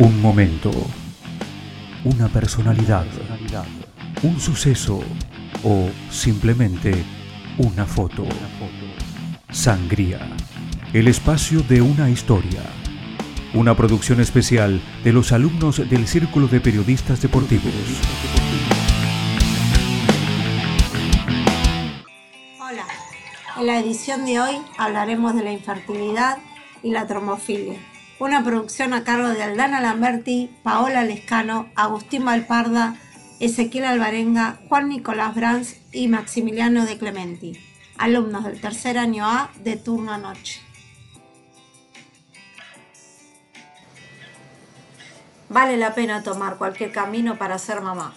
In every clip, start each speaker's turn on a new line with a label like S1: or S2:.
S1: Un momento, una personalidad, un suceso o simplemente una foto. Sangría, el espacio de una historia. Una producción especial de los alumnos del Círculo de Periodistas Deportivos.
S2: Hola, en la edición de hoy hablaremos de la infertilidad y la tromofilia una producción a cargo de Aldana Lamberti, Paola Lescano, Agustín Valparda, Ezequiel Alvarenga, Juan Nicolás Brands y Maximiliano de Clementi, alumnos del tercer año A de turno noche. Vale la pena tomar cualquier camino para ser mamá.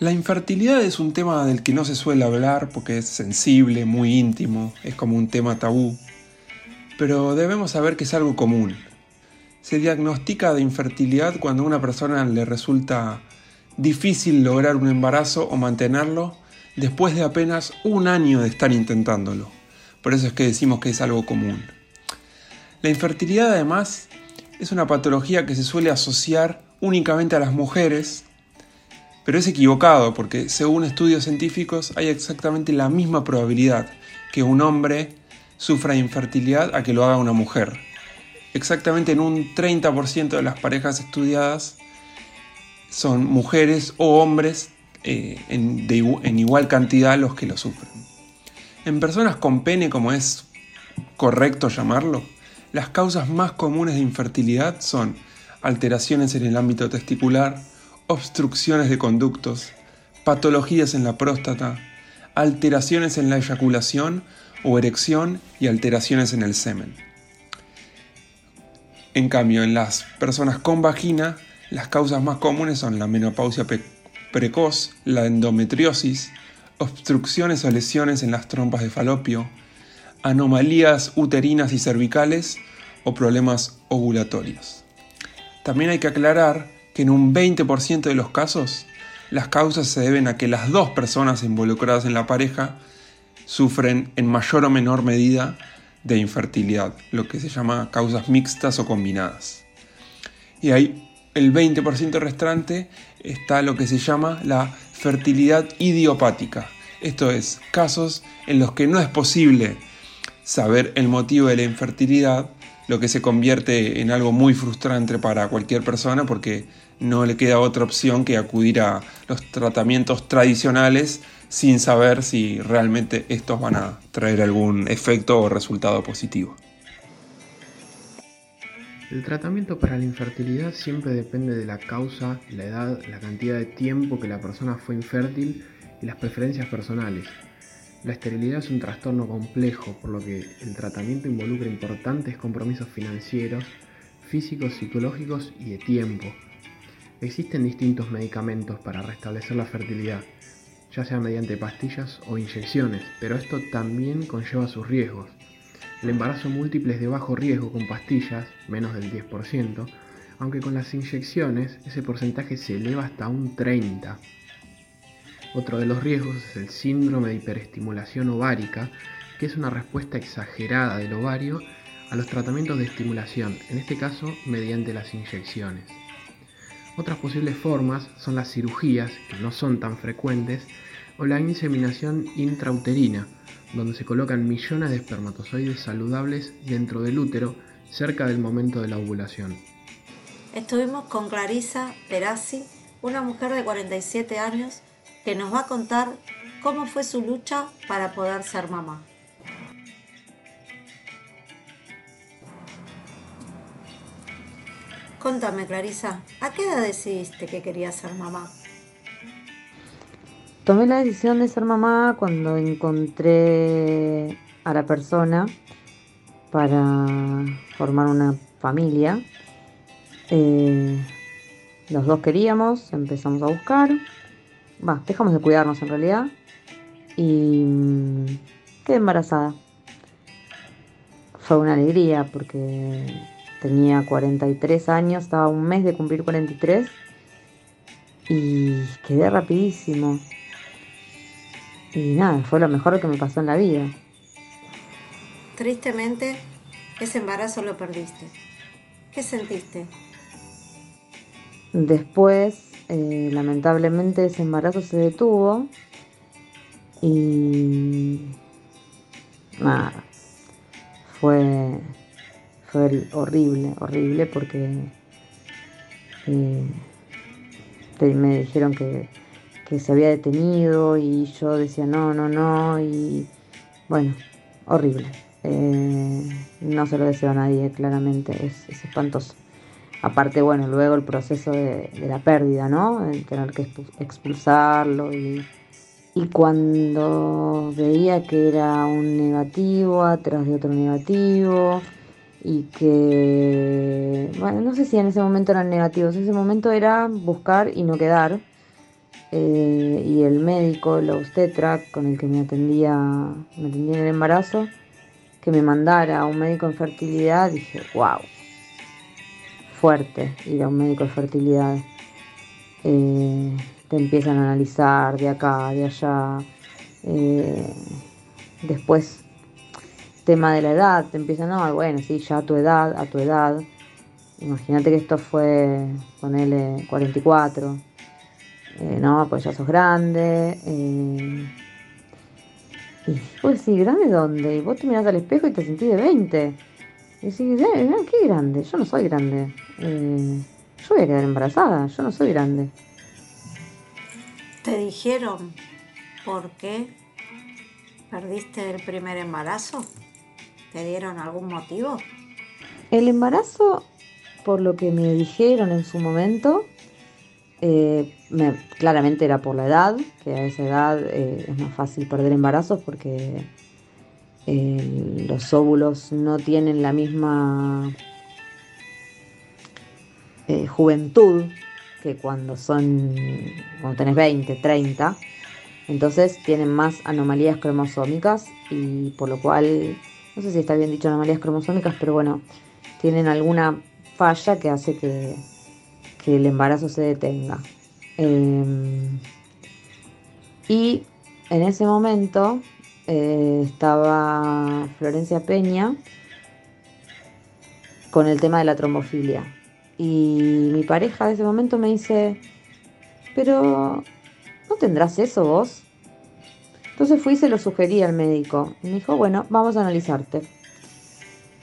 S3: La infertilidad es un tema del que no se suele hablar porque es sensible, muy íntimo, es como un tema tabú, pero debemos saber que es algo común. Se diagnostica de infertilidad cuando a una persona le resulta difícil lograr un embarazo o mantenerlo después de apenas un año de estar intentándolo. Por eso es que decimos que es algo común. La infertilidad además es una patología que se suele asociar únicamente a las mujeres pero es equivocado porque según estudios científicos hay exactamente la misma probabilidad que un hombre sufra infertilidad a que lo haga una mujer. Exactamente en un 30% de las parejas estudiadas son mujeres o hombres eh, en, en igual cantidad los que lo sufren. En personas con pene, como es correcto llamarlo, las causas más comunes de infertilidad son alteraciones en el ámbito testicular, obstrucciones de conductos, patologías en la próstata, alteraciones en la eyaculación o erección y alteraciones en el semen. En cambio, en las personas con vagina, las causas más comunes son la menopausia precoz, la endometriosis, obstrucciones o lesiones en las trompas de falopio, anomalías uterinas y cervicales o problemas ovulatorios. También hay que aclarar que en un 20% de los casos las causas se deben a que las dos personas involucradas en la pareja sufren en mayor o menor medida de infertilidad, lo que se llama causas mixtas o combinadas. Y ahí el 20% restante está lo que se llama la fertilidad idiopática. Esto es, casos en los que no es posible saber el motivo de la infertilidad, lo que se convierte en algo muy frustrante para cualquier persona porque no le queda otra opción que acudir a los tratamientos tradicionales sin saber si realmente estos van a traer algún efecto o resultado positivo.
S4: El tratamiento para la infertilidad siempre depende de la causa, la edad, la cantidad de tiempo que la persona fue infértil y las preferencias personales. La esterilidad es un trastorno complejo, por lo que el tratamiento involucra importantes compromisos financieros, físicos, psicológicos y de tiempo. Existen distintos medicamentos para restablecer la fertilidad, ya sea mediante pastillas o inyecciones, pero esto también conlleva sus riesgos. El embarazo múltiple es de bajo riesgo con pastillas, menos del 10%, aunque con las inyecciones ese porcentaje se eleva hasta un 30%. Otro de los riesgos es el síndrome de hiperestimulación ovárica, que es una respuesta exagerada del ovario a los tratamientos de estimulación, en este caso mediante las inyecciones. Otras posibles formas son las cirugías, que no son tan frecuentes, o la inseminación intrauterina, donde se colocan millones de espermatozoides saludables dentro del útero cerca del momento de la ovulación.
S2: Estuvimos con Clarisa Perazzi, una mujer de 47 años que nos va a contar cómo fue su lucha para poder ser mamá. Contame, Clarisa, ¿a qué edad decidiste que querías ser mamá?
S5: Tomé la decisión de ser mamá cuando encontré a la persona para formar una familia. Eh, los dos queríamos, empezamos a buscar, va, dejamos de cuidarnos en realidad y mm, quedé embarazada. Fue una alegría porque tenía 43 años, estaba un mes de cumplir 43 y quedé rapidísimo. Y nada, fue lo mejor que me pasó en la vida.
S2: Tristemente, ese embarazo lo perdiste. ¿Qué sentiste?
S5: Después, eh, lamentablemente, ese embarazo se detuvo y nada, fue, fue horrible, horrible porque eh, me dijeron que, se había detenido y yo decía no, no, no y bueno, horrible. Eh, no se lo deseo a nadie, claramente, es, espantoso. Aparte, bueno, luego el proceso de, la pérdida, ¿no? El tener que expulsarlo y cuando veía que era un negativo atrás de otro negativo y que, bueno, no sé si en ese momento eran negativos, en ese momento era buscar y no quedar. Eh, y el médico, el obstetra con el que me atendía, me atendía en el embarazo, que me mandara a un médico en fertilidad, dije, wow, fuerte ir a un médico de fertilidad. Eh, te empiezan a analizar de acá, de allá. Eh, después, tema de la edad, te empiezan, no, bueno, sí, ya a tu edad, a tu edad. Imagínate que esto fue, ponele 44. Eh, no, pues ya sos grande. Y pues sí, ¿grande dónde? Y vos te mirás al espejo y te sentís de 20. Y decís, eh, qué grande, yo no soy grande. Eh, yo voy a quedar embarazada, yo no soy grande.
S2: ¿Te dijeron por qué perdiste el primer embarazo? ¿Te dieron algún motivo?
S5: El embarazo, por lo que me dijeron en su momento, eh, claramente era por la edad, que a esa edad eh, es más fácil perder embarazos porque eh, los óvulos no tienen la misma juventud que cuando son, cuando tenés 20, 30, entonces tienen más anomalías cromosómicas y por lo cual, no sé si está bien dicho anomalías cromosómicas, pero bueno, tienen alguna falla que hace que que el embarazo se detenga. Em, y en ese momento eh, estaba Florencia Peña con el tema de la trombofilia. Y mi pareja de ese momento me dice, pero ¿no tendrás eso vos? Entonces fui y se lo sugerí al médico. Me dijo, bueno, vamos a analizarte.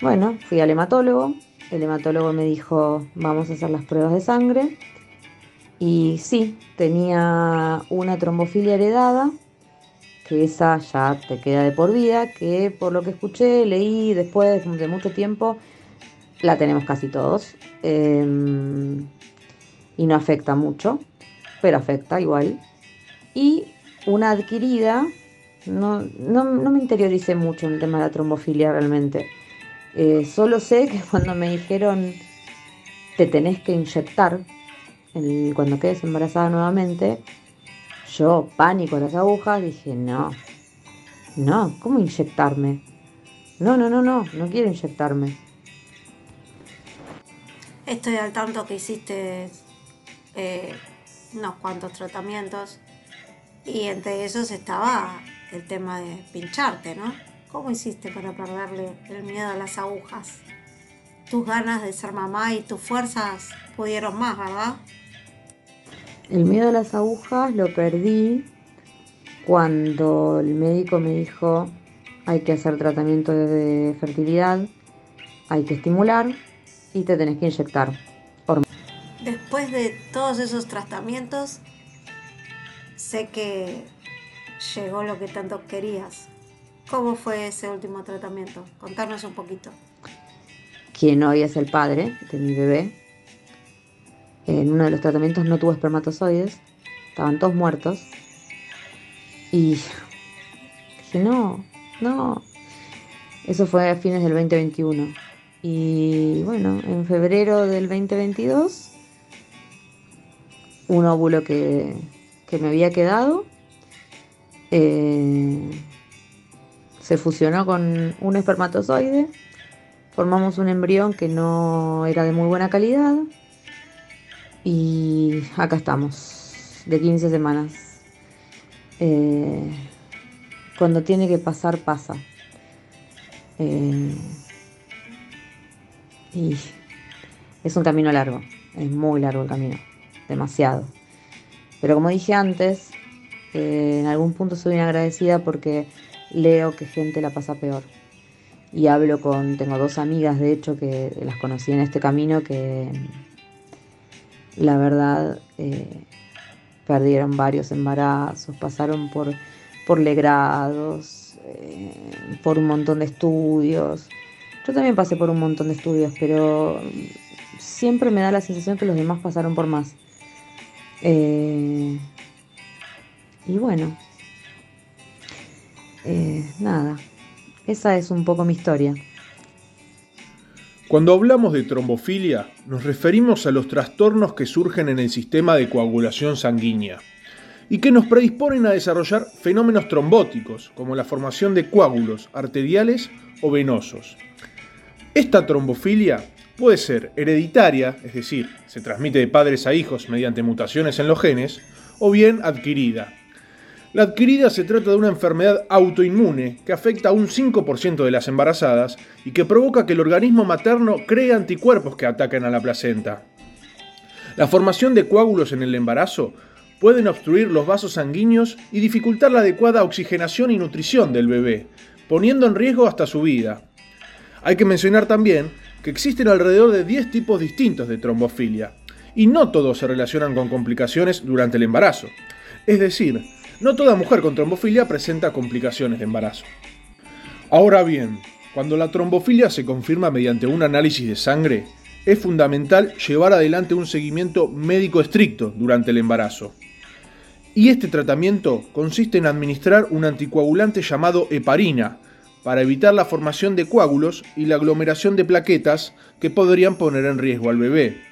S5: Bueno, fui al hematólogo, el hematólogo me dijo, vamos a hacer las pruebas de sangre. Y sí, tenía una trombofilia heredada, que esa ya te queda de por vida, que por lo que escuché, leí después de mucho tiempo, la tenemos casi todos. Em, y no afecta mucho, pero afecta igual. Y una adquirida, no, no, no me interioricé mucho en el tema de la trombofilia realmente. Eh, solo sé que cuando me dijeron te tenés que inyectar cuando quedes embarazada nuevamente, yo, pánico las agujas, dije, no, no, ¿cómo inyectarme? No, no, no, no, no quiero inyectarme.
S2: Estoy al tanto que hiciste eh, unos cuantos tratamientos y entre esos estaba el tema de pincharte, ¿no? ¿Cómo hiciste para perderle el miedo a las agujas? Tus ganas de ser mamá y tus fuerzas pudieron más, ¿verdad?
S5: El miedo a las agujas lo perdí cuando el médico me dijo hay que hacer tratamiento de fertilidad, hay que estimular y te tenés que inyectar.
S2: Después de todos esos tratamientos, sé que llegó lo que tanto querías, ¿Cómo fue ese último tratamiento? Contarnos un poquito.
S5: Quien hoy es el padre de mi bebé, en uno de los tratamientos no tuvo espermatozoides, estaban todos muertos. Y dije, no, no. Eso fue a fines del 2021. Y bueno, en febrero del 2022, un óvulo que, que me había quedado, eh, se fusionó con un espermatozoide, formamos un embrión que no era de muy buena calidad y acá estamos, de 15 semanas. Eh, cuando tiene que pasar, pasa. Eh, y es un camino largo, es muy largo el camino, demasiado. Pero como dije antes, eh, en algún punto soy una agradecida porque leo que gente la pasa peor. Y hablo con, tengo dos amigas de hecho que las conocí en este camino que la verdad eh, perdieron varios embarazos, pasaron por, por legrados, eh, por un montón de estudios. Yo también pasé por un montón de estudios, pero siempre me da la sensación que los demás pasaron por más. Eh, y bueno, nada, esa es un poco mi historia.
S6: Cuando hablamos de trombofilia, nos referimos a los trastornos que surgen en el sistema de coagulación sanguínea y que nos predisponen a desarrollar fenómenos trombóticos, como la formación de coágulos arteriales o venosos. Esta trombofilia puede ser hereditaria, es decir, se transmite de padres a hijos mediante mutaciones en los genes, o bien adquirida, la adquirida se trata de una enfermedad autoinmune que afecta a un 5% de las embarazadas y que provoca que el organismo materno cree anticuerpos que ataquen a la placenta. La formación de coágulos en el embarazo pueden obstruir los vasos sanguíneos y dificultar la adecuada oxigenación y nutrición del bebé, poniendo en riesgo hasta su vida. Hay que mencionar también que existen alrededor de 10 tipos distintos de trombofilia, y no todos se relacionan con complicaciones durante el embarazo. Es decir, no toda mujer con trombofilia presenta complicaciones de embarazo. Ahora bien, cuando la trombofilia se confirma mediante un análisis de sangre, es fundamental llevar adelante un seguimiento médico estricto durante el embarazo. Y este tratamiento consiste en administrar un anticoagulante llamado heparina, para evitar la formación de coágulos y la aglomeración de plaquetas que podrían poner en riesgo al bebé.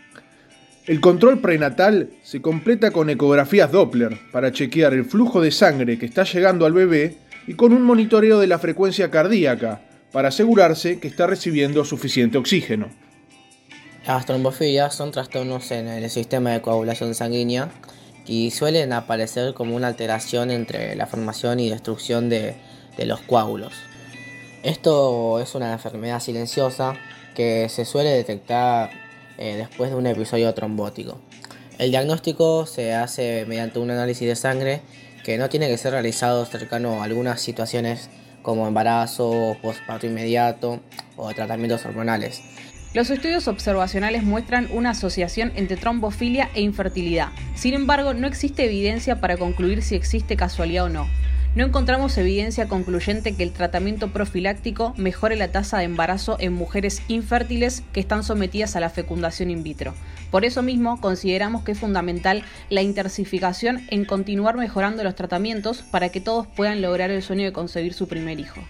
S6: El control prenatal se completa con ecografías Doppler para chequear el flujo de sangre que está llegando al bebé y con un monitoreo de la frecuencia cardíaca para asegurarse que está recibiendo suficiente oxígeno.
S7: Las trombofilias son trastornos en el sistema de coagulación sanguínea y suelen aparecer como una alteración entre la formación y destrucción de, de los coágulos. Esto es una enfermedad silenciosa que se suele detectar eh, después de un episodio trombótico. El diagnóstico se hace mediante un análisis de sangre que no tiene que ser realizado cercano a algunas situaciones como embarazo, postparto inmediato o tratamientos hormonales.
S8: Los estudios observacionales muestran una asociación entre trombofilia e infertilidad. Sin embargo, no existe evidencia para concluir si existe casualidad o no no encontramos evidencia concluyente que el tratamiento profiláctico mejore la tasa de embarazo en mujeres infértiles que están sometidas a la fecundación in vitro. Por eso mismo, consideramos que es fundamental la intensificación en continuar mejorando los tratamientos para que todos puedan lograr el sueño de concebir su primer hijo.